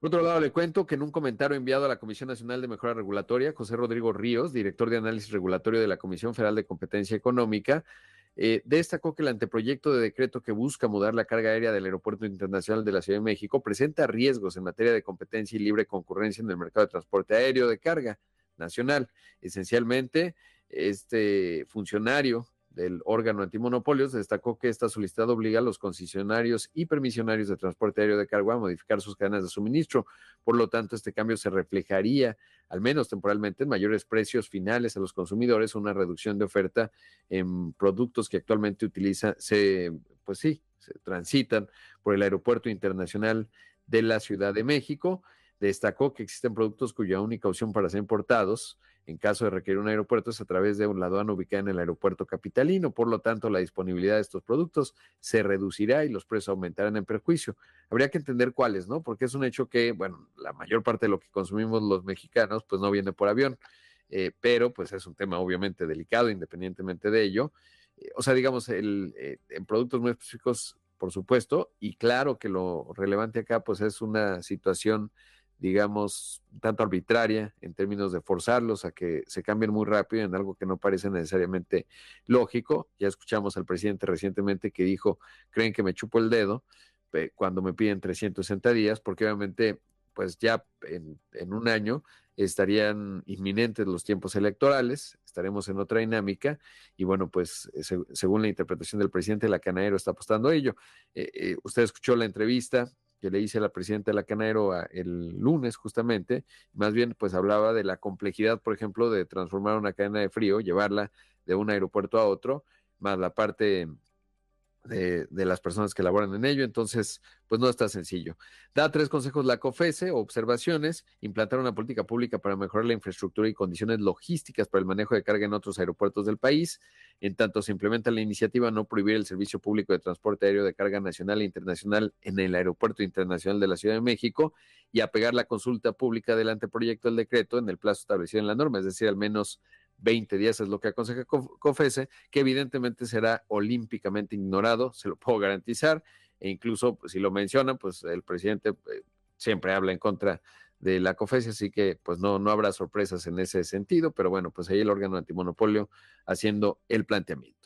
Por otro lado, le cuento que en un comentario enviado a la Comisión Nacional de Mejora Regulatoria, José Rodrigo Ríos, director de análisis regulatorio de la Comisión Federal de Competencia Económica, eh, destacó que el anteproyecto de decreto que busca mudar la carga aérea del Aeropuerto Internacional de la Ciudad de México presenta riesgos en materia de competencia y libre concurrencia en el mercado de transporte aéreo de carga nacional. Esencialmente, este funcionario del órgano antimonopolios destacó que esta solicitud obliga a los concesionarios y permisionarios de transporte aéreo de carga a modificar sus cadenas de suministro. Por lo tanto, este cambio se reflejaría, al menos temporalmente, en mayores precios finales a los consumidores, una reducción de oferta en productos que actualmente utilizan, se, pues sí, se transitan por el aeropuerto internacional de la Ciudad de México. Destacó que existen productos cuya única opción para ser importados en caso de requerir un aeropuerto es a través de una aduana ubicada en el aeropuerto capitalino. Por lo tanto, la disponibilidad de estos productos se reducirá y los precios aumentarán en perjuicio. Habría que entender cuáles, ¿no? Porque es un hecho que, bueno, la mayor parte de lo que consumimos los mexicanos, pues no viene por avión. Eh, pero pues es un tema obviamente delicado independientemente de ello. Eh, o sea, digamos, el, eh, en productos muy específicos, por supuesto, y claro que lo relevante acá pues es una situación digamos, tanto arbitraria en términos de forzarlos a que se cambien muy rápido en algo que no parece necesariamente lógico. Ya escuchamos al presidente recientemente que dijo, creen que me chupo el dedo cuando me piden 360 días, porque obviamente, pues ya en, un año estarían inminentes los tiempos electorales, estaremos en otra dinámica y bueno, pues eh, según la interpretación del presidente, la Canadero está apostando a ello. Eh, eh, usted escuchó la entrevista que le hice a la presidenta de la Canadero el lunes justamente, más bien pues hablaba de la complejidad, por ejemplo, de transformar una cadena de frío, llevarla de un aeropuerto a otro, más la parte de, las personas que laboran en ello, entonces, pues no está sencillo. Da tres consejos la COFESE, observaciones, implantar una política pública para mejorar la infraestructura y condiciones logísticas para el manejo de carga en otros aeropuertos del país. En tanto se implementa la iniciativa, no prohibir el servicio público de transporte aéreo de carga nacional e internacional en el Aeropuerto Internacional de la Ciudad de México y apegar la consulta pública del anteproyecto del decreto en el plazo establecido en la norma, es decir, al menos 20 días es lo que aconseja COFESE, que evidentemente será olímpicamente ignorado, se lo puedo garantizar, e incluso pues, si lo mencionan, pues el presidente eh, siempre habla en contra de la COFESE, así que pues no, no habrá sorpresas en ese sentido, pero bueno, pues ahí el órgano antimonopolio haciendo el planteamiento.